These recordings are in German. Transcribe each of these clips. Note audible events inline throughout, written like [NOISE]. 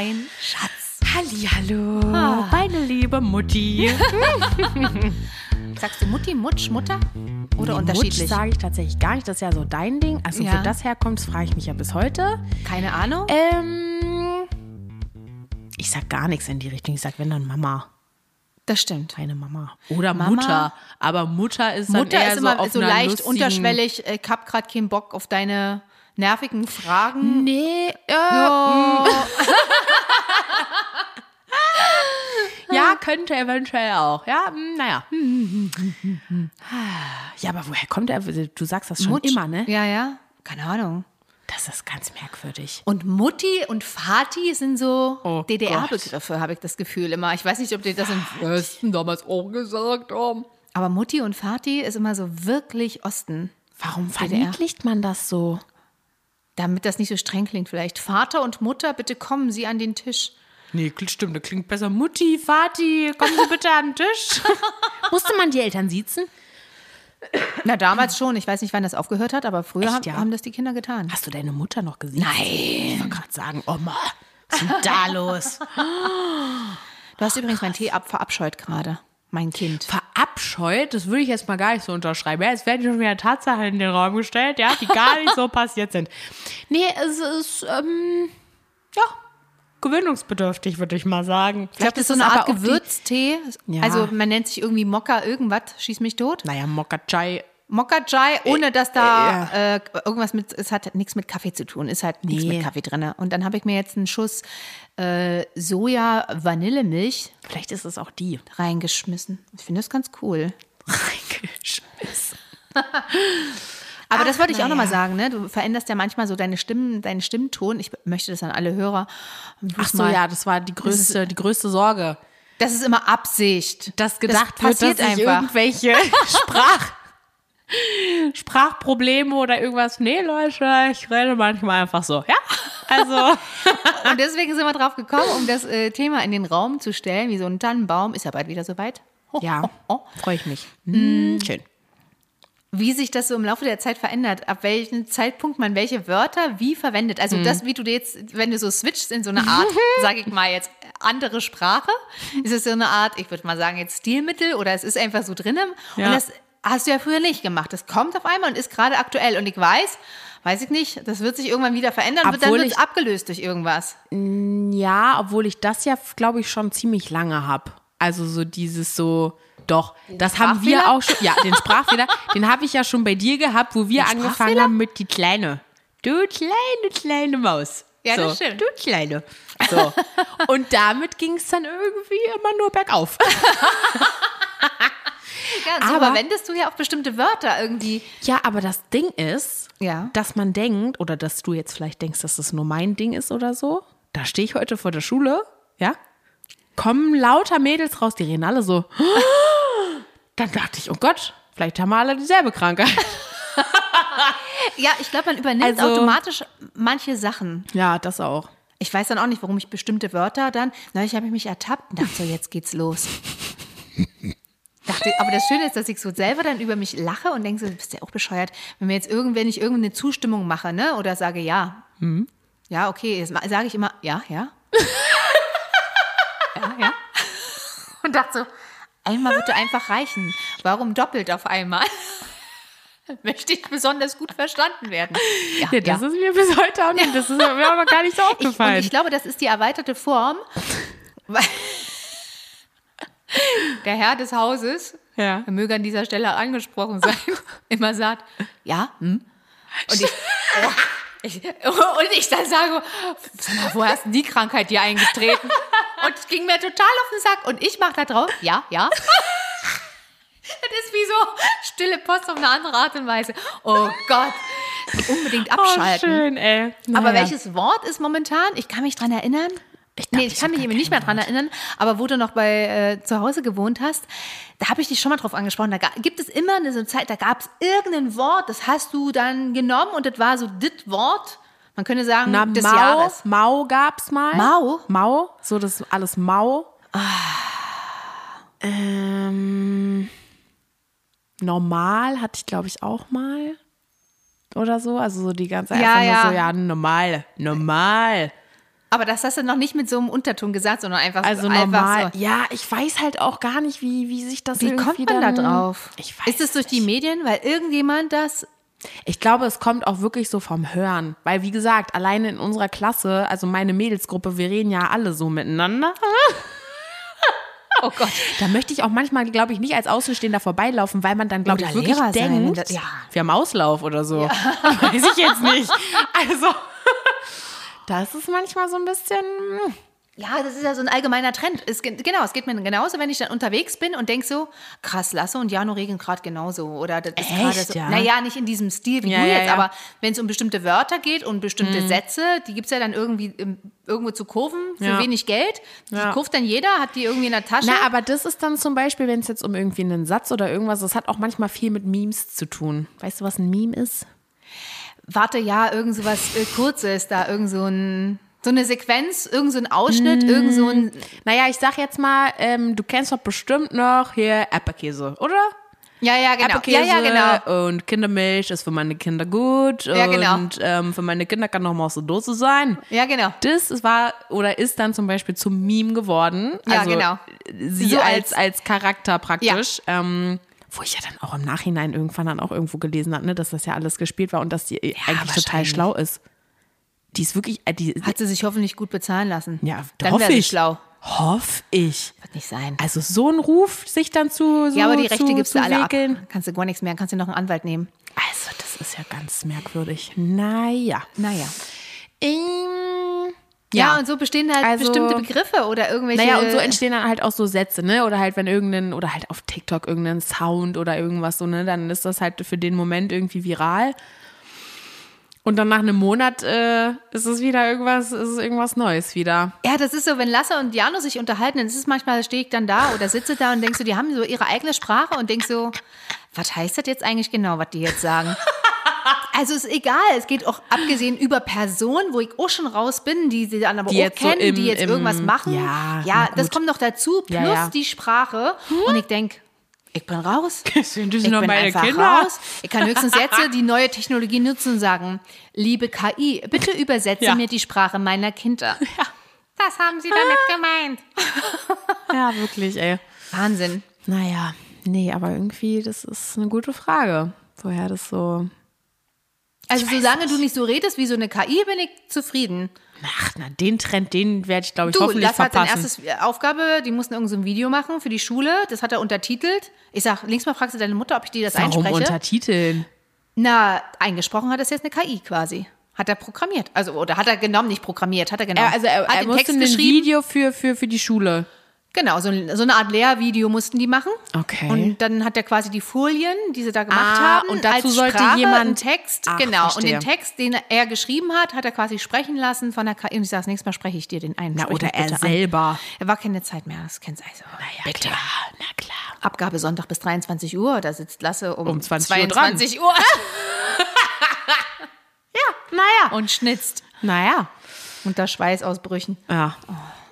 Mein Schatz. Hallihallo, Ah. meine liebe Mutti. [LAUGHS] Sagst du Mutti, Mutsch, Mutter? Oder Mutsch unterschiedlich? sage ich tatsächlich gar nicht. Das ist ja so dein Ding. Also Ja. wo das herkommt, das frage ich mich ja bis heute. Keine Ahnung. Ähm, ich sag gar nichts in die Richtung. Ich sag, wenn dann Mama. Das stimmt. Keine Mama. Oder Mama. Mutter. Aber Mutter ist dann Mutter eher ist immer so, auf so einer leicht unterschwellig. Ich hab grad keinen Bock auf deine nervigen Fragen. Nee, äh, Oh. [LAUGHS] ja, könnte eventuell auch. Ja, hm, naja. [LAUGHS] Ja, aber woher kommt er? Du sagst das schon Mutsch. immer, ne? Ja, ja. Keine Ahnung. Das ist ganz merkwürdig. Und Mutti und Vati sind so Oh DDR-Begriffe, habe ich das Gefühl immer. Ich weiß nicht, ob die das im Westen damals auch gesagt haben. Aber Mutti und Vati ist immer so wirklich Osten. Warum verniedlicht man das so? Damit das nicht so streng klingt vielleicht. Vater und Mutter, bitte kommen Sie an den Tisch. Nee, stimmt, das klingt besser. Mutti, Vati, kommen Sie bitte an den Tisch. [LAUGHS] Musste man die Eltern siezen? Na, damals schon. Ich weiß nicht, wann das aufgehört hat, aber früher Echt, haben, ja? haben das die Kinder getan. Hast du deine Mutter noch gesehen? Nein. Ich wollte gerade sagen, Oma, was ist denn da los? Du hast übrigens meinen Tee ab verabscheut gerade. Mein Kind. Verabscheut, das würde ich jetzt mal gar nicht so unterschreiben. Ja, es werden schon wieder Tatsachen in den Raum gestellt, ja, die gar nicht so [LAUGHS] passiert sind. Nee, es ist, ähm, ja, gewöhnungsbedürftig, würde ich mal sagen. Ich glaube, das ist so eine Art Gewürztee. Ja. Also man nennt sich irgendwie Mokka irgendwas. Schieß mich tot. Naja, Mokka Chai. Mokka Chai, ohne dass da äh, irgendwas mit, es hat nichts mit Kaffee zu tun, ist halt nichts Nee. mit Kaffee drin. Und dann habe ich mir jetzt einen Schuss äh, Soja-Vanillemilch Vielleicht ist es auch die. reingeschmissen. Ich finde das ganz cool. Reingeschmissen. [LAUGHS] Aber Ach, das wollte ich auch na nochmal ja. sagen, ne? Du veränderst ja manchmal so deine Stimmen, deinen Stimmton. Ich möchte das an alle Hörer. Ach so, mal- ja, das war die größte, die größte Sorge. Das ist immer Absicht. Dass gedacht wird, passiert dass ich einfach. irgendwelche [LAUGHS] Sprach, Sprachprobleme oder irgendwas. Nee, Leute, ich rede manchmal einfach so. Ja, also. [LAUGHS] Und deswegen sind wir drauf gekommen, um das äh, Thema in den Raum zu stellen, wie so ein Tannenbaum. Ist ja bald wieder soweit. Ho, Ja, ho, ho. freue ich mich. Hm, schön. Wie sich das so im Laufe der Zeit verändert, ab welchem Zeitpunkt man welche Wörter wie verwendet. Also Mhm. das, wie du jetzt, wenn du so switchst in so eine Art, [LAUGHS] sage ich mal jetzt, andere Sprache, ist es so eine Art, ich würde mal sagen, jetzt Stilmittel oder es ist einfach so drinnen. Ja. Und das hast du ja früher nicht gemacht. Das kommt auf einmal und ist gerade aktuell. Und ich weiß, weiß ich nicht, das wird sich irgendwann wieder verändern, wird dann Obwohl wird es abgelöst durch irgendwas. Ja, obwohl ich das ja, glaube ich, schon ziemlich lange habe. Also so dieses so, doch, das haben wir auch schon, ja, den Sprachfehler, [LAUGHS] den habe ich ja schon bei dir gehabt, wo wir angefangen Sprachfehler? haben mit die Kleine. Du kleine, kleine Maus. Ja, so, das stimmt. Du kleine. So. [LAUGHS] Und damit ging es dann irgendwie immer nur bergauf. [LAUGHS] Und so Aber- verwendest du ja auch bestimmte Wörter irgendwie. Ja, aber das Ding ist, Ja. dass man denkt, oder dass du jetzt vielleicht denkst, dass das nur mein Ding ist oder so. Da stehe ich heute vor der Schule, ja, kommen lauter Mädels raus, die reden alle so. [GASPS] Dann dachte ich, oh Gott, vielleicht haben wir alle dieselbe Krankheit. [LAUGHS] Ja, ich glaube, man übernimmt Also- automatisch manche Sachen. Ja, das auch. Ich weiß dann auch nicht, warum ich bestimmte Wörter dann. Neulich habe ich mich ertappt und dachte so, jetzt geht's los. [LAUGHS] dachte, aber das Schöne ist, dass ich so selber dann über mich lache und denke so, du bist ja auch bescheuert. Wenn mir jetzt irgend, wenn ich irgendeine Zustimmung mache, ne, oder sage ja. Ja, okay, jetzt sage ich immer ja, ja. [LAUGHS] ja, ja. Und dachte so, einmal würde einfach reichen. Warum doppelt auf einmal? [LAUGHS] Möchte ich besonders gut verstanden werden. Ja, das ist mir bis heute auch nicht, das ist mir aber gar nicht so [LAUGHS] Ich, und aufgefallen. ich glaube, das ist die erweiterte Form, weil der Herr des Hauses, Ja. er möge an dieser Stelle angesprochen sein, [LAUGHS] immer sagt, ja, hm? Und ich, oh, ich, und ich dann sage, sag mal, woher ist denn die Krankheit dir eingetreten? Und es ging mir total auf den Sack. Und ich mache da drauf, ja, ja. Das ist wie so stille Post auf eine andere Art und Weise. Oh Gott, unbedingt oh, abschalten. schön, ey. Aber Naja. welches Wort ist momentan? Ich kann mich dran erinnern. Ich nee, dachte, ich ich kann mich eben nicht mehr dran erinnern. Aber wo du noch bei äh, zu Hause gewohnt hast, da habe ich dich schon mal drauf angesprochen. Da gibt es immer eine so Zeit, da gab es irgendein Wort, das hast du dann genommen und das war so das Wort. Man könnte sagen, Na, des Mau, Jahres. Mau gab's mal. Mau? Mau, so das alles Mau. Ähm, normal hatte ich, glaube ich, auch mal. Oder so. Also so die ganze Ja, einfach ja. nur so, ja, normal. Normal. Aber das hast du noch nicht mit so einem Unterton gesagt, sondern einfach, Also einfach normal. so. Ja, ich weiß halt auch gar nicht, wie, wie sich das Wie kommt man da dann, drauf? Ich weiß Ist es durch die Medien, weil irgendjemand das Ich glaube, es kommt auch wirklich so vom Hören. Weil, wie gesagt, alleine in unserer Klasse, also meine Mädelsgruppe, wir reden ja alle so miteinander. [LAUGHS] Oh Gott. Da möchte ich auch manchmal, glaube ich, nicht als Außenstehender vorbeilaufen, weil man dann, glaube ich, wirklich Lehrer sein, denkt, das- ja. wir haben Auslauf oder so. [LAUGHS] Weiß ich jetzt nicht. [LAUGHS] Also, das ist manchmal so ein bisschen. hm, Ja, das ist ja so ein allgemeiner Trend. Es, ge- genau, es geht mir genauso, wenn ich dann unterwegs bin und denk so, krass, Lasse und Jano regeln gerade genauso. Oder das ist gerade so. ja? Naja, nicht in diesem Stil wie Ja, du ja, jetzt, ja. Mhm. aber wenn es um bestimmte Wörter geht und bestimmte Sätze, die gibt es ja dann irgendwie im, irgendwo zu kurven für wenig Geld. Die kurft dann jeder, hat die irgendwie in der Tasche. Na, aber das ist dann zum Beispiel, wenn es jetzt um irgendwie einen Satz oder irgendwas, das hat auch manchmal viel mit Memes zu tun. Weißt du, was ein Meme ist? Warte, ja, irgend so was äh, Kurzes, da irgend so ein. So eine Sequenz, irgend so ein Ausschnitt, irgend so ein. Naja, ich sag jetzt mal, ähm, du kennst doch bestimmt noch hier Erdbeerkäse, oder? Ja, ja, genau. Erdbeerkäse Ja, ja, genau. und Kindermilch ist für meine Kinder gut. Ja, genau. Und ähm, für meine Kinder kann noch mal aus der Dose sein. Ja, genau. Das war oder ist dann zum Beispiel zum Meme geworden. Ja, also genau. Sie So als, als- Charakter praktisch. Ähm, wo ich ja dann auch im Nachhinein irgendwann dann auch irgendwo gelesen habe, ne, dass das ja alles gespielt war und dass die eigentlich total schlau ist. Die ist wirklich, äh, die, Hat sie sich hoffentlich gut bezahlen lassen. ja, dann hoffe wäre sie ich. schlau. Hoff ich. Wird nicht sein. Also so ein Ruf sich dann zu so ja, aber die Rechte zu, gibst zu du alle regeln. ab. Kannst du gar nichts mehr, kannst du noch einen Anwalt nehmen. Also das ist ja ganz merkwürdig. Naja. Naja. Ähm, Ja, und so bestehen halt Also- bestimmte Begriffe oder irgendwelche. Naja, und so entstehen dann halt auch so Sätze, ne? Oder halt, wenn irgendein, oder halt auf TikTok irgendein Sound oder irgendwas so, ne? Dann ist das halt für den Moment irgendwie viral. Und dann nach einem Monat äh, ist es wieder irgendwas, ist es irgendwas Neues wieder. ja, das ist so, wenn Lasse und Jano sich unterhalten, dann ist es manchmal, stehe ich dann da oder sitze da und denkst so, die haben so ihre eigene Sprache und denkst so, was heißt das jetzt eigentlich genau, was die jetzt sagen? [LAUGHS] Also ist egal, es geht auch abgesehen über Personen, wo ich auch schon raus bin, die sie dann aber Die auch jetzt so kennen, im- die jetzt im- irgendwas machen. Ja, ja das kommt noch dazu, plus Ja, ja. die Sprache. Und ich denke, ich bin raus. [LAUGHS] Sind das Ich noch bin meine einfach Kinder? raus. Ich kann höchstens jetzt die neue Technologie nutzen und sagen, liebe KI, bitte übersetze Ja. mir die Sprache meiner Kinder. [LAUGHS] Das haben sie damit gemeint. [LAUGHS] Ja, wirklich, ey. Wahnsinn. Naja, nee, aber irgendwie, das ist eine gute Frage. Woher das so. Also solange du nicht so redest wie so eine KI, bin ich zufrieden. Ach, na, den Trend, den werde ich, glaube ich, Du, hoffentlich Lasse hat sein verpassen. erstes Aufgabe, die mussten irgendein so ein Video machen für die Schule. Das hat er untertitelt. Ich sag, links mal fragst du deine Mutter, ob ich dir das Warum einspreche. untertiteln? Na, eingesprochen hat das jetzt eine KI quasi. Hat er programmiert. Also, oder hat er genommen, nicht programmiert, hat er genommen. Er, also er, hat er musste Text ein. Video für, für, für die Schule. Genau, so, so eine Art Lehrvideo mussten die machen. Okay. Und dann hat er quasi die Folien, die sie da gemacht Ah, haben, und dazu als sollte Sprache, jemand- einen Text, Ach, genau. verstehe. Und den Text, den er geschrieben hat, hat er quasi sprechen lassen von der KI. Und ich sage, das nächste Mal spreche ich dir den ein. Na, oder er bitte an. selber. Er war keine Zeit mehr, das kennst du also. Ja, bitte. klar, na klar. Abgabe Sonntag bis 23 Uhr, da sitzt Lasse um, Um 20 Uhr dran. 22 Uhr, [LAUGHS] Naja. und schnitzt Naja. unter Schweißausbrüchen. Ja.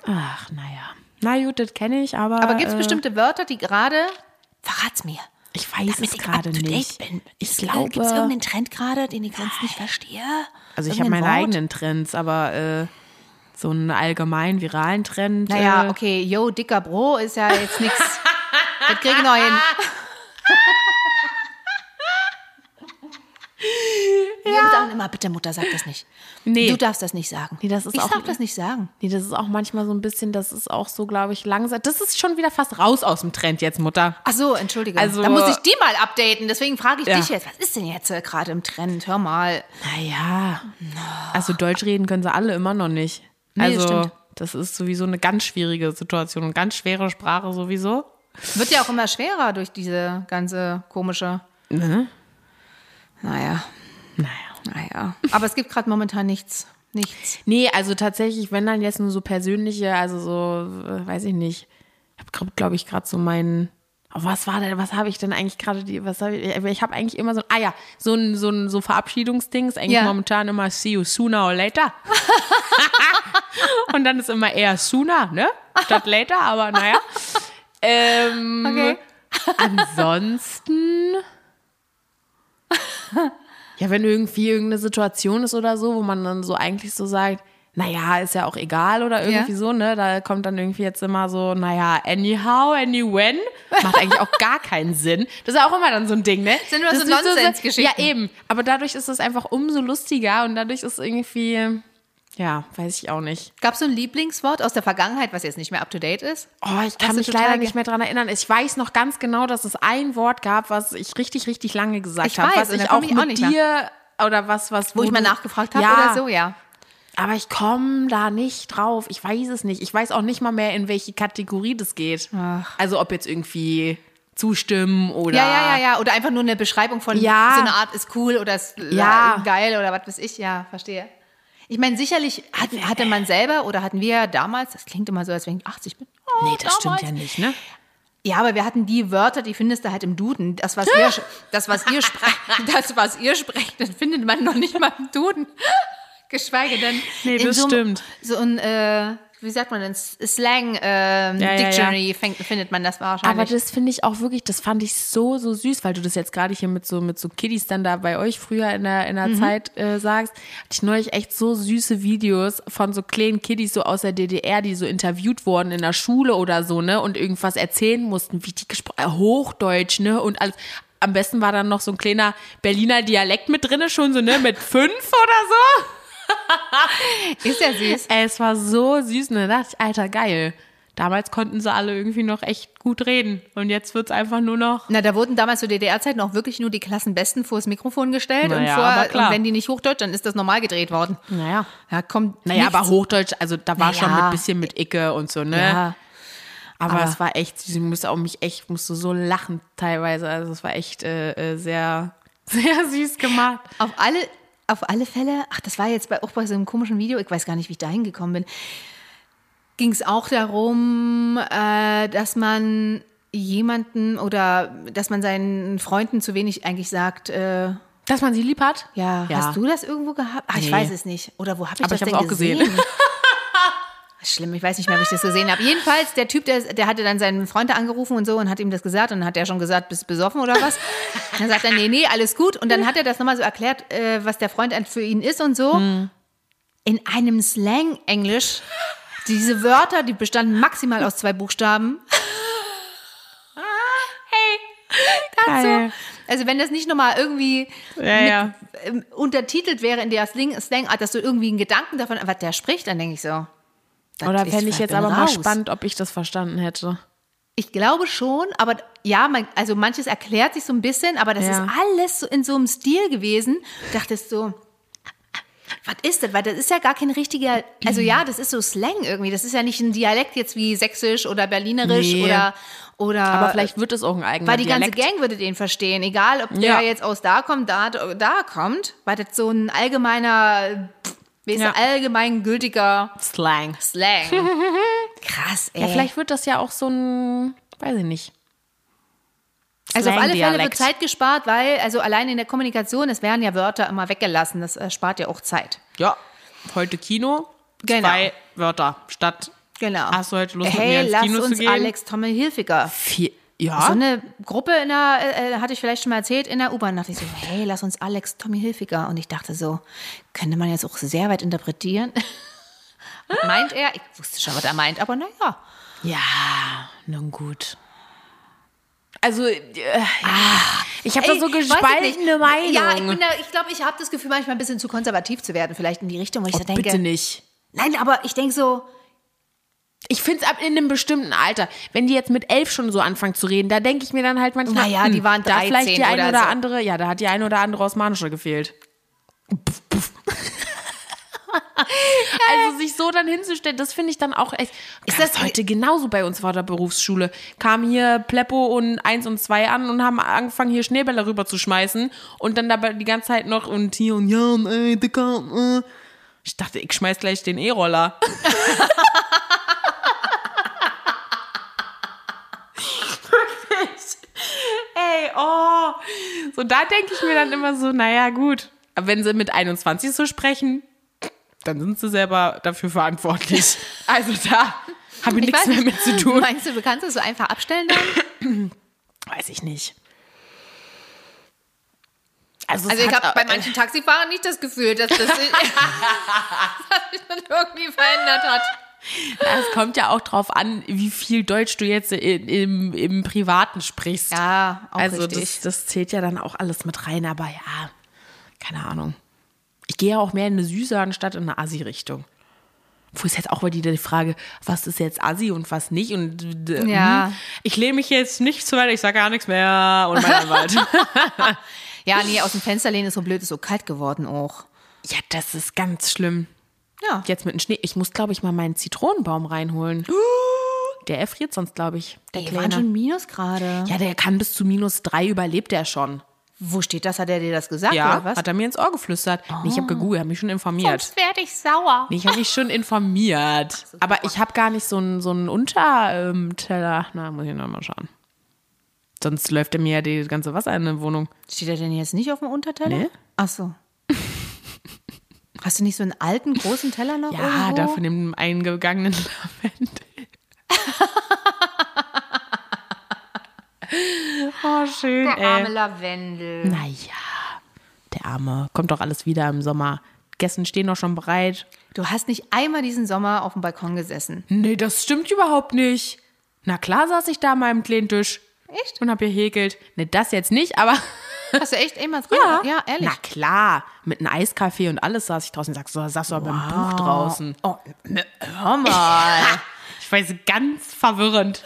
Ach, naja. Na gut, das kenne ich, aber. Aber gibt es äh, bestimmte Wörter, die gerade, verrat's mir, Ich weiß damit es ich gerade nicht. bin. Ich Ist- glaube. Gibt es irgendeinen Trend gerade, den ich sonst nicht verstehe? Also ich habe meine Wort? eigenen Trends, aber äh, so einen allgemeinen viralen Trend. Naja, äh, okay, yo, dicker Bro ist ja jetzt nichts. [LAUGHS] Das krieg ich noch hin. Immer, bitte Mutter, sag das nicht. Nee. Du darfst das nicht sagen. Nee, das ist ich auch- darf das nicht sagen. Nee, das ist auch manchmal so ein bisschen, das ist auch so, glaube ich, langsam. Das ist schon wieder fast raus aus dem Trend jetzt, Mutter. Ach so, entschuldige. Also- da muss ich die mal updaten. Deswegen frage ich Ja. dich jetzt, was ist denn jetzt äh, gerade im Trend? Hör mal. Naja. Also Deutsch reden können sie alle immer noch nicht. Nee, das also, stimmt. das ist sowieso eine ganz schwierige Situation und ganz schwere Sprache sowieso. Wird ja auch immer schwerer durch diese ganze komische. Naja, Naja. Aber es gibt gerade momentan nichts. Nichts. Nee, also tatsächlich, wenn dann jetzt nur so persönliche, also so, äh, weiß ich nicht. Ich habe, glaube ich, gerade so meinen. Oh, was war denn, was habe ich denn eigentlich gerade, was habe ich, ich habe eigentlich immer so, ah ja, so ein, so ein so Verabschiedungsding ist eigentlich Ja. momentan immer see you sooner or later. [LAUGHS] Und dann ist immer eher sooner, ne? Statt later, aber naja. Ähm, Okay. Ansonsten. [LAUGHS] Ja, wenn irgendwie irgendeine Situation ist oder so, wo man dann so eigentlich so sagt, naja, ist ja auch egal oder irgendwie Ja. so, ne? Da kommt dann irgendwie jetzt immer so, naja, anyhow, anywhen. Macht eigentlich auch gar keinen Sinn. Das ist ja auch immer dann so ein Ding, ne? Sind nur Das so Nonsensgeschichten. Ja, eben. Aber dadurch ist es einfach umso lustiger und dadurch ist irgendwie, ja, weiß ich auch nicht. Gab es so ein Lieblingswort aus der Vergangenheit, was jetzt nicht mehr up to date ist? Oh, ich kann mich leider nicht mehr dran erinnern. Ich weiß noch ganz genau, dass es ein Wort gab, was ich richtig, richtig lange gesagt Ich habe. weiß, Was ich auch mit auch nicht dir oder was, was. Wo ich mal nachgefragt habe ja, oder so, ja. Aber ich komme da nicht drauf. Ich weiß es nicht. Ich weiß auch nicht mal mehr, in welche Kategorie das geht. Ach. Also ob jetzt irgendwie zustimmen oder. Ja, ja, ja, ja. Oder einfach nur eine Beschreibung von Ja. so eine Art ist cool oder ist Ja. geil oder was weiß ich. Ja, verstehe. Ich meine, sicherlich hat, hatte man selber oder hatten wir damals, das klingt immer so, als wenn ich 80 bin. Oh, Nee, das damals. stimmt ja nicht, ne? Ja, aber wir hatten die Wörter, die findest du halt im Duden. Das, was ihr, das, was ihr sprecht, [LAUGHS] das, was ihr sprecht, das findet man noch nicht mal im Duden. [LAUGHS] Geschweige denn. Nee, das so, stimmt. So ein, äh, wie sagt man denn, Slang ähm, Ja, ja, ja. Dictionary fängt- findet man das wahrscheinlich. Aber das finde ich auch wirklich, das fand ich so, so süß, weil du das jetzt gerade hier mit so, mit so Kiddies dann da bei euch früher in der, in der Mhm. Zeit äh, sagst. Hatte ich neulich echt so süße Videos von so kleinen Kiddies so aus der DDR, die so interviewt wurden in der Schule oder so, ne, und irgendwas erzählen mussten, wie die gesprochen, äh, Hochdeutsch, ne, und alles. Am besten war dann noch so ein kleiner Berliner Dialekt mit drinne, schon so, ne, mit fünf oder so. [LAUGHS] ist ja süß. Ey, es war so süß, und dann dachte ich, Alter, geil. Damals konnten sie alle irgendwie noch echt gut reden. Und jetzt wird's einfach nur noch. Na, da wurden damals zur DDR-Zeiten auch wirklich nur die Klassenbesten vors Mikrofon gestellt und, Naja, vor, aber klar. und wenn die nicht Hochdeutsch, dann ist das normal gedreht worden. Naja. Ja, kommt Naja, nichts. aber Hochdeutsch, also da war Naja. schon mit bisschen mit Icke und so, ne? Ja, aber, aber- es war echt süß. Ich musste auch mich echt, musste so lachen teilweise. Also es war echt äh, äh, sehr, [LAUGHS] sehr süß gemacht. auf alle, auf alle Fälle, ach, das war jetzt bei, auch bei so einem komischen Video, ich weiß gar nicht, wie ich da hingekommen bin, ging es auch darum, äh, dass man jemanden oder dass man seinen Freunden zu wenig eigentlich sagt, äh, Dass man sie lieb hat? ja, hast du das irgendwo gehabt? Ah, ich Nee. weiß es nicht. Oder wo habe ich Aber das ich denn auch gesehen. gesehen? [LAUGHS] Schlimm, ich weiß nicht mehr, ob ich das gesehen habe. Jedenfalls, der Typ, der, der hatte dann seinen Freund angerufen und so und hat ihm das gesagt und dann hat er schon gesagt, bist besoffen oder was? Und dann sagt er, nee, nee, alles gut. Und dann hat er das nochmal so erklärt, äh, was der Freund für ihn ist und so. Hm. In einem Slang-Englisch. Diese Wörter, die bestanden maximal aus zwei Buchstaben. Geil. Also wenn das nicht nochmal irgendwie Ja, ja. ähm, untertitelt wäre in der Slang- Slang-Art, dass du irgendwie einen Gedanken davon, was der spricht, dann denke ich so. Das Oder fände ich jetzt bin aber mal raus. spannend, ob ich das verstanden hätte. Ich glaube schon, aber ja, man, also manches erklärt sich so ein bisschen, aber das Ja. ist alles so in so einem Stil gewesen. Dachtest so, was ist das? Weil das ist ja gar kein richtiger, also ja, das ist so Slang irgendwie. Das ist ja nicht ein Dialekt jetzt wie Sächsisch oder Berlinerisch Nee. oder, oder. Aber vielleicht wird es auch ein eigener Weil die Dialekt. ganze Gang würde den verstehen, egal ob der Ja. jetzt aus da kommt, da, da kommt, weil das so ein allgemeiner, wie ist Ja. allgemein gültiger Slang. Slang. [LAUGHS] Krass, ey. Ja, vielleicht wird das ja auch so ein, weiß ich nicht. Also auf alle Fälle wird. Zeit gespart, weil, also allein in der Kommunikation, es werden ja Wörter immer weggelassen, das äh, spart ja auch Zeit. Ja, heute Kino. Genau. Zwei Wörter statt. Genau. Hast du heute Lust, mit hey, mir ins lass Kino zu uns gehen? Alex Tommel Hilfiger. Vier. Ja. So eine Gruppe in der, äh, äh, hatte ich vielleicht schon mal erzählt, in der U-Bahn dachte ich so, hey, lass uns Alex Tommy Hilfiger. Und ich dachte so, könnte man jetzt auch sehr weit interpretieren. [LAUGHS] Meint er? Ich wusste schon, was er meint, aber naja. Ja, nun gut. Also, äh, ja, ich habe da so gespaltene. Meinung. Ja, ich, da- ich glaube, ich habe das Gefühl, manchmal ein bisschen zu konservativ zu werden, vielleicht in die Richtung, wo ich so denke. Bitte nicht. Nein, aber ich denke so, Ich finde es ab in einem bestimmten Alter, wenn die jetzt mit elf schon so anfangen zu reden, da denke ich mir dann halt manchmal, Naja, hm, die waren da vielleicht 13 die eine oder oder so. andere, ja, da hat die eine oder andere Osmanische gefehlt. [LAUGHS] Also sich so dann hinzustellen, das finde ich dann auch echt. Ist das- heute genauso bei uns vor der Berufsschule? Kamen hier Pleppo und eins und zwei an und haben angefangen, hier Schneebälle rüber zu schmeißen und dann dabei die ganze Zeit noch und hier und ja und ey, Dicker, äh. Ich dachte, ich schmeiß gleich den E-Roller. [LAUGHS] Ey, oh. So, da denke ich mir dann immer so, naja, gut. Aber wenn sie mit 21 so sprechen, dann sind sie selber dafür verantwortlich. [LAUGHS] Also da habe ich, ich nichts weiß mehr mit zu tun. Meinst du, du kannst es so einfach abstellen dann? [CLEARS THROAT] Weiß ich nicht. Also, Also ich habe bei manchen Taxifahrern nicht das Gefühl, dass das, sich- [LAUGHS] dass sich das irgendwie verändert hat. Es kommt ja auch drauf an, wie viel Deutsch du jetzt in, im, im Privaten sprichst. Ja, auch also richtig. das, das zählt ja dann auch alles mit rein, aber ja, keine Ahnung. Ich gehe ja auch mehr in eine Süße anstatt in eine Assi-Richtung. Wo ist jetzt auch wieder die Frage, was ist jetzt Assi und was nicht? Und Ja. hm, ich lehne mich jetzt nicht zu weit, ich sage gar nichts mehr und mein Anwalt. [LAUGHS] Ja, nee, aus dem Fenster lehnen ist so blöd, ist so kalt geworden auch. ja, das ist ganz schlimm. Ja. Jetzt mit dem Schnee. Ich muss, glaube ich, mal meinen Zitronenbaum reinholen. [GASPS] Der erfriert sonst, glaube ich. Der Die waren schon Minusgrade. Ja, der kann bis zu minus drei überlebt er schon. Wo steht das? Hat er dir das gesagt Ja, oder was? hat er mir ins Ohr geflüstert. Nee, ich habe gegoogelt, habe mich schon informiert. werde ich sauer. Nee, ich habe mich schon informiert. Aber ich habe gar nicht so einen so einen Unterteller. Na, muss ich noch mal schauen. Sonst läuft er mir ja die ganze Wasser in der Wohnung. Steht er denn jetzt nicht auf dem Unterteller? Nee. Ach so. Hast du nicht so einen alten, großen Teller noch Ja, irgendwo? da von dem eingegangenen Lavendel. [LAUGHS] oh, schön, Der ey. arme Lavendel. Naja, der Arme. Kommt doch alles wieder im Sommer. Gästen stehen doch schon bereit. Du hast nicht einmal diesen Sommer auf dem Balkon gesessen. Nee, das stimmt überhaupt nicht. Na klar saß ich da an meinem kleinen Tisch. Echt? Und hab gehäkelt. Ne, das jetzt nicht, aber Hast du echt immer dran? Ja, ehrlich. Na klar, mit einem Eiskaffee und alles saß ich draußen. Sagst du, saß du aber beim Buch draußen. Oh, ne, hör mal. [LAUGHS] Ich weiß, ganz verwirrend.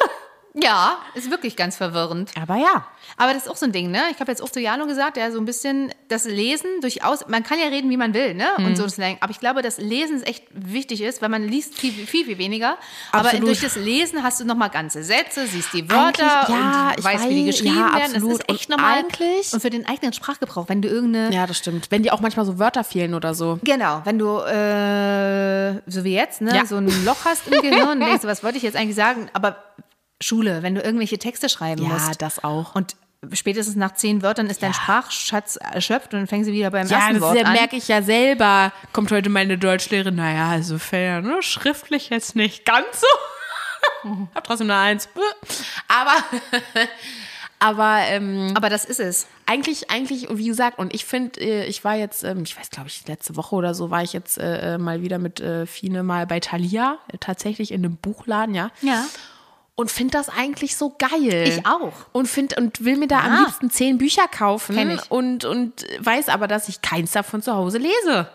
Ja, ist wirklich ganz verwirrend. Aber ja. Aber das ist auch so ein Ding, ne? Ich habe jetzt auch zu Jano gesagt, der so ein bisschen das Lesen durchaus, man kann ja reden, wie man will, ne? Mhm. Und so Slang. Aber ich glaube, dass Lesen echt wichtig ist, weil man liest viel, viel, viel weniger. Aber Absolut. durch das Lesen hast du nochmal ganze Sätze, siehst die Wörter Eigentlich, ja, und weißt, wie die weiß, geschrieben ja, werden. Das ist echt Und normal. eigentlich- Und für den eigenen Sprachgebrauch, wenn du irgendeine Ja, das stimmt. Wenn dir auch manchmal so Wörter fehlen oder so. Genau, wenn du, äh, so wie jetzt, ne, Ja. so ein Loch hast im Gehirn [LAUGHS] und denkst, was wollte ich jetzt eigentlich sagen? Aber Schule, wenn du irgendwelche Texte schreiben Ja, musst. das auch. Und spätestens nach zehn Wörtern ist dein Sprachschatz erschöpft und dann fängen sie wieder beim Ja, ersten das Wort ja, an. merke ich ja selber. Kommt heute meine Deutschlehrerin, naja, also fair, ne? Schriftlich jetzt nicht ganz so. [LAUGHS] Hab trotzdem eine Eins. Aber, [LAUGHS] aber ähm, Aber das ist es. eigentlich, eigentlich, wie gesagt, und ich finde, äh, ich war jetzt, ähm, ich weiß, glaube ich, letzte Woche oder so war ich jetzt äh, mal wieder mit äh, Fine mal bei Thalia, äh, tatsächlich in einem Buchladen, ja. Ja. Und finde das eigentlich so geil. Ich auch. Und find, und will mir da am Ah. liebsten zehn Bücher kaufen und, und weiß aber, dass ich keins davon zu Hause lese.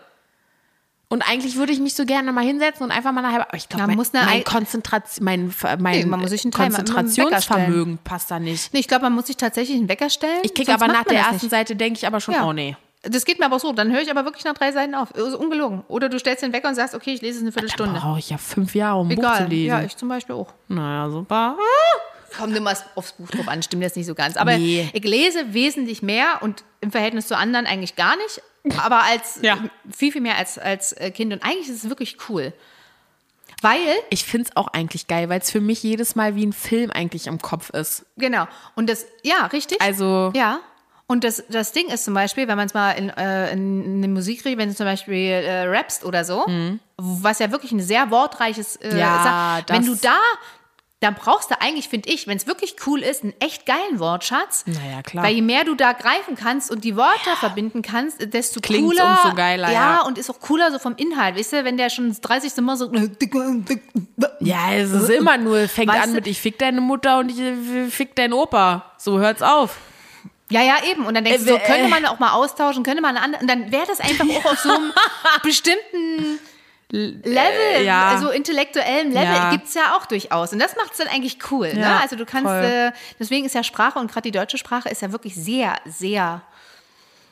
Und eigentlich würde ich mich so gerne mal hinsetzen und einfach mal eine halbe. Aber ich glaube, mein, muss eine mein, Konzentration, mein, mein Nee, man muss sich einen Konzentrationsvermögen passt da nicht. Nee, ich glaube, man muss sich tatsächlich einen Wecker stellen. Ich kriege aber nach der ersten nicht. Seite, denke ich aber schon, Ja. oh nee. Das geht mir aber so, dann höre ich aber wirklich nach drei Seiten auf. Also ungelogen. Oder du stellst den Wecker und sagst, okay, ich lese es eine Viertelstunde. Brauche ich ja fünf Jahre, um ein Buch zu Egal. lesen. Ja, ich zum Beispiel auch. naja, super. Kommt immer aufs Buch drauf an, stimmt jetzt nicht so ganz. Aber Nee. ich lese wesentlich mehr und im Verhältnis zu anderen eigentlich gar nicht. Aber als Ja. viel, viel mehr als, als äh, Kind. Und eigentlich ist es wirklich cool. Weil, Ich finde es auch eigentlich geil, weil es für mich jedes Mal wie ein Film eigentlich im Kopf ist. genau, und das, ja, richtig. Also, Ja. Und das, das Ding ist zum Beispiel, wenn man es mal in, äh, in eine Musik kriegt, wenn du zum Beispiel äh, rappst oder so, was ja wirklich ein sehr wortreiches äh, Mhm. Ja, wenn du da, dann brauchst du eigentlich, finde ich, wenn es wirklich cool ist, einen echt geilen Wortschatz. Naja, klar. Weil je mehr du da greifen kannst und die Wörter verbinden kannst, desto Klingt's cooler. umso geiler, Ja, ja. und ist auch cooler so vom Inhalt. Weißt du, wenn der schon das 30. Mal so. ja, es ist immer nur, fängt Weißt an mit ich fick deine Mutter und ich äh, fick deinen Opa. So hört's auf. Ja, ja, eben. Und dann denkst du Äh, so, äh. könnte man auch mal austauschen, könnte man eine andere. Und dann wäre das einfach auch auf so einem [LAUGHS] bestimmten Level, ja. also intellektuellen Level, Ja. gibt's ja auch durchaus. Und das macht's dann eigentlich cool. Ne? Ja, Also du kannst, äh, deswegen ist ja Sprache und gerade die deutsche Sprache ist ja wirklich sehr, sehr.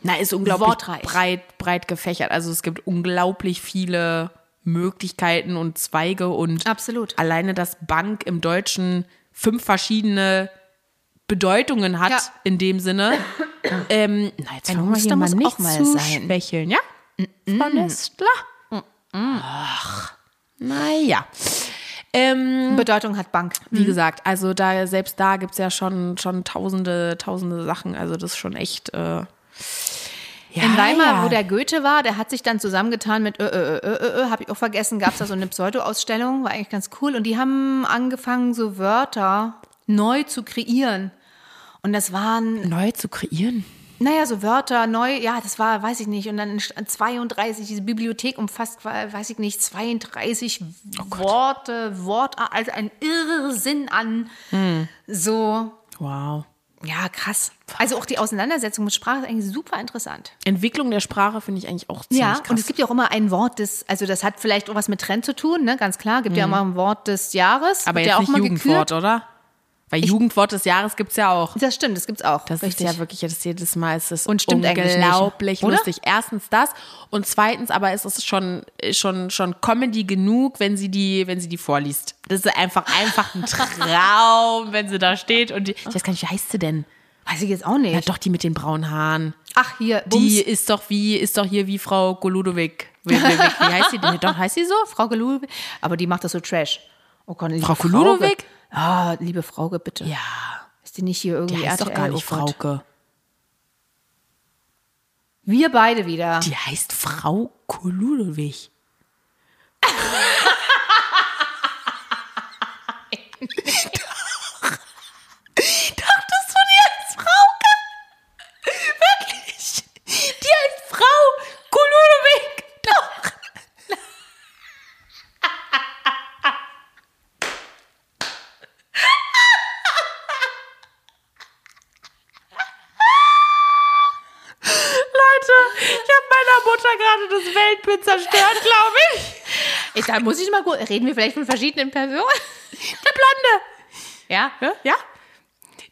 Na, ist unglaublich Wortreich. breit, breit gefächert. Also es gibt unglaublich viele Möglichkeiten und Zweige und Absolut. alleine das Bank im Deutschen fünf verschiedene Bedeutungen hat Ja. in dem Sinne. [COUGHS] ähm, na, jetzt Ein mal muss auch mal sein. schwächeln, ja? Frau Nestler? Ach, naja. Ähm, Bedeutung hat Bank. wie gesagt, also da selbst da gibt es ja schon, schon tausende, tausende Sachen. Also das ist schon echt. Äh, ja, In Weimar, ja. wo der Goethe war, der hat sich dann zusammengetan mit, äh, äh, äh, äh, äh habe ich auch vergessen, gab es da so eine Pseudo-Ausstellung, war eigentlich ganz cool. Und die haben angefangen, so Wörter neu zu kreieren. Und das waren, neu zu kreieren. naja, so Wörter neu, ja, das war, weiß ich nicht, und dann stand 32, diese Bibliothek umfasst, weiß ich nicht, 32 Worte, Wort, also ein Irrsinn an so, Wow. ja, krass. Also auch die Auseinandersetzung mit Sprache ist eigentlich super interessant. Entwicklung der Sprache finde ich eigentlich auch ziemlich Ja, krass. und es gibt ja auch immer ein Wort des, also das hat vielleicht auch was mit Trend zu tun, ne, ganz klar, gibt ja immer ein Wort des Jahres. Mhm. Aber jetzt ja auch nicht mal Jugendwort, gekürt. oder? Weil Jugendwort des Jahres gibt es ja auch. Das stimmt, das gibt's auch. Das ist ja wirklich jetzt jedes Mal ist es Und stimmt nicht, unglaublich oder? lustig. Erstens das und zweitens aber ist es schon schon schon Comedy genug, wenn sie die wenn sie die vorliest. Das ist einfach einfach ein [LAUGHS] Traum, wenn sie da steht und die, ich weiß gar nicht, wie heißt sie denn? Weiß ich jetzt auch nicht. Ja, doch die mit den braunen Haaren. Ach, hier, Bums. Die ist doch wie ist doch hier wie Frau Goludovic. Wie, wie, wie heißt sie denn? [LAUGHS] Doch heißt sie so? Frau Ludwig, aber die macht das so Trash. Oh Gott, Frau Frauke. Ja, liebe Frauke, bitte. Ja, Ist die nicht hier irgendwie die heißt doch RTL? gar nicht Oh Gott. Frauke. Wir beide wieder. Die heißt Frau Koludowig. [LAUGHS] Dachtest du, die heißt Frauke? Wirklich? Die heißt Frau Koludowig. Doch. Leute, ich habe meiner Mutter gerade das Weltbild zerstört, glaube ich. Ey, da muss ich mal gut. Reden wir vielleicht von verschiedenen Personen? [LAUGHS] Der Blonde. Ja? Ja?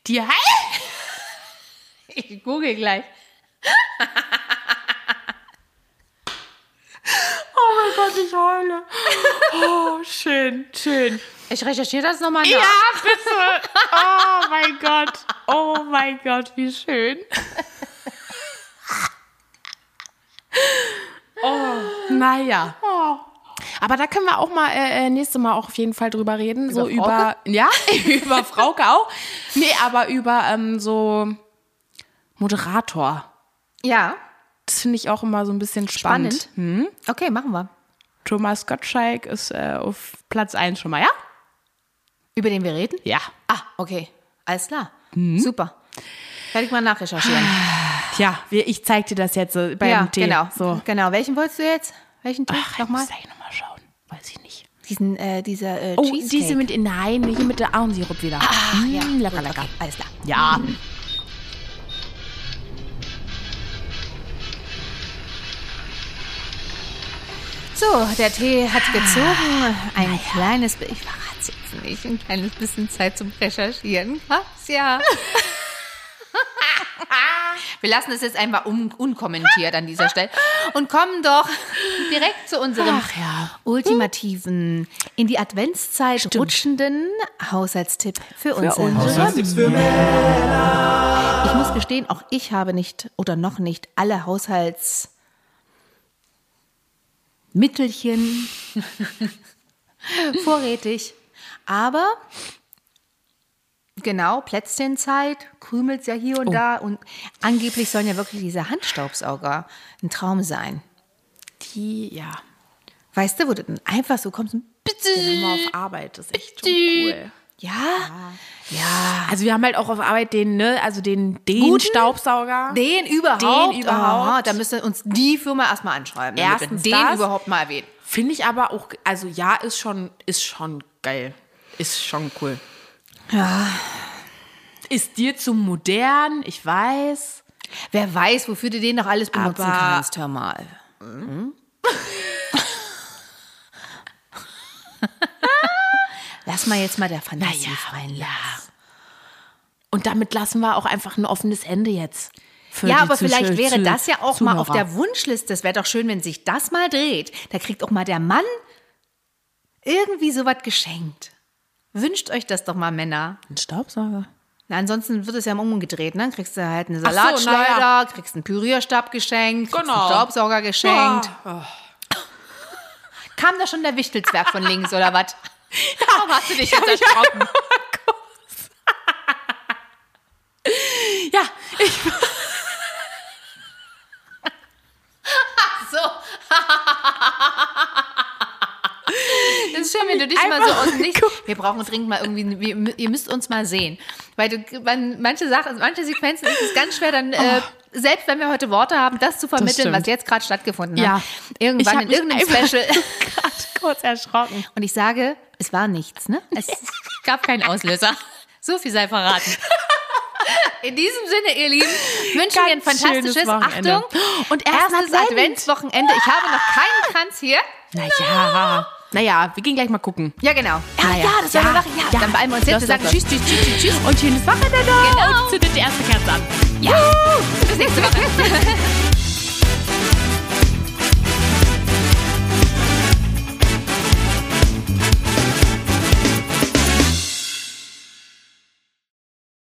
Die heißt. Ich google gleich. [LAUGHS] Oh mein Gott, ich heule. Oh, schön, schön. Ich recherchiere das nochmal nach. Ja, bitte. Oh mein Gott. Oh mein Gott, wie schön. [LAUGHS] Oh, naja. Aber da können wir auch mal äh, äh, nächste Mal auch auf jeden Fall drüber reden. so Über Frauke? über. Ja, [LAUGHS] über Frauke auch. Nee, aber über ähm, so Moderator. Ja, Das finde ich auch immer so ein bisschen spannend. spannend. Okay, machen wir. Thomas Gottschalk ist äh, auf Platz 1 schon mal, ja? Über den wir reden? Ja. Ah, okay. Alles klar. Mhm. Super. Werde ich mal nachrecherchieren. [SIGHS] Ja, ich zeig dir das jetzt äh, beim ja, Tee. genau. So. Genau. Welchen wolltest du jetzt? Welchen Tee? Ach, Nochmal? Ich muss gleich nochmal schauen. Weiß ich nicht. Diesen, äh, dieser äh, Oh, Cheesecake. diese mit, nein, hier mit der Ahornsirup wieder. Ah, mm, ja. lecker, Gut, lecker. Okay, alles klar. Ja. So, der Tee hat gezogen. Ein kleines, bi- ich verrate es jetzt nicht, ein kleines bisschen Zeit zum Recherchieren. Was ja. [LAUGHS] Wir lassen es jetzt einfach un unkommentiert an dieser Stelle und kommen doch direkt zu unserem ja. ultimativen, in die Adventszeit rutschenden Haushaltstipp für, unsere unsere- Haushaltstipps für Männer. Ich muss gestehen, auch ich habe nicht oder noch nicht alle Haushaltsmittelchen [LAUGHS] vorrätig. Aber genau, Plätzchenzeit, krümelt ja hier und da und angeblich sollen ja wirklich diese Handstaubsauger ein Traum sein. Die, ja. Weißt du, wo du einfach so kommst und bitte. Immer auf Arbeit, das ist echt schon cool. Ja, ja. Also wir haben halt auch auf Arbeit den, ne, also den, den Guten? Staubsauger. Den überhaupt? Den überhaupt. Aha, da müsste uns die Firma erstmal anschreiben. Erstens den das. überhaupt mal erwähnen. Finde ich aber auch, also ja, ist schon, ist schon geil. Ist schon cool. Ja. Ist dir zu modern, ich weiß. Wer weiß, wofür du den noch alles benutzen Aber- kannst, hör mal. Hm? [LAUGHS] Lass mal jetzt mal der Fantasie Naja, freien ja. Und damit lassen wir auch einfach ein offenes Ende jetzt. Ja, aber vielleicht Zuschau- wäre das ja auch mal auf Zuhörer. der Wunschliste. Es wäre doch schön, wenn sich das mal dreht. Da kriegt auch mal der Mann irgendwie sowas geschenkt. Wünscht euch das doch mal, Männer. Ein Staubsauger. Na, ansonsten wird es ja im umgedreht, ne? Kriegst du halt eine so, Salatschleuder, na ja. kriegst einen Pürierstab geschenkt, kriegst Genau. einen Staubsauger geschenkt. Ja. [LAUGHS] Kam da schon der Wichtelzwerg von links oder was? [LAUGHS] Warum hast du dich jetzt erschrocken? [LAUGHS] Ja, ich, So. Das schön, wenn du dich mal so aus. Wir brauchen dringend mal irgendwie. Wir, ihr müsst uns mal sehen. Weil du, man, manche Sachen, manche Sequenzen ist es ganz schwer, dann äh, selbst wenn wir heute Worte haben, das zu vermitteln, stimmt. was jetzt gerade stattgefunden Ja. hat. Irgendwann in irgendeinem Special. [LAUGHS] gerade kurz erschrocken. Und ich sage, es war nichts, ne? Es gab keinen Auslöser. So viel sei verraten. [LAUGHS] In diesem Sinne, ihr Lieben, wünschen wir ein fantastisches. Achtung, Und ersten erstes Advent. Adventswochenende. Ich habe noch keinen Kranz hier. Naja, naja, wir gehen gleich mal gucken. Ja, genau. Ja, Naja. ja, das wollen wir Ja, machen. Ja, ja. dann beeilen wir uns jetzt. Wir sagen tschüss, tschüss, tschüss, tschüss. Und schönes Wochenende. Genau. Und zündet die erste Kerze an. Ja, bis nächste Woche. [LAUGHS]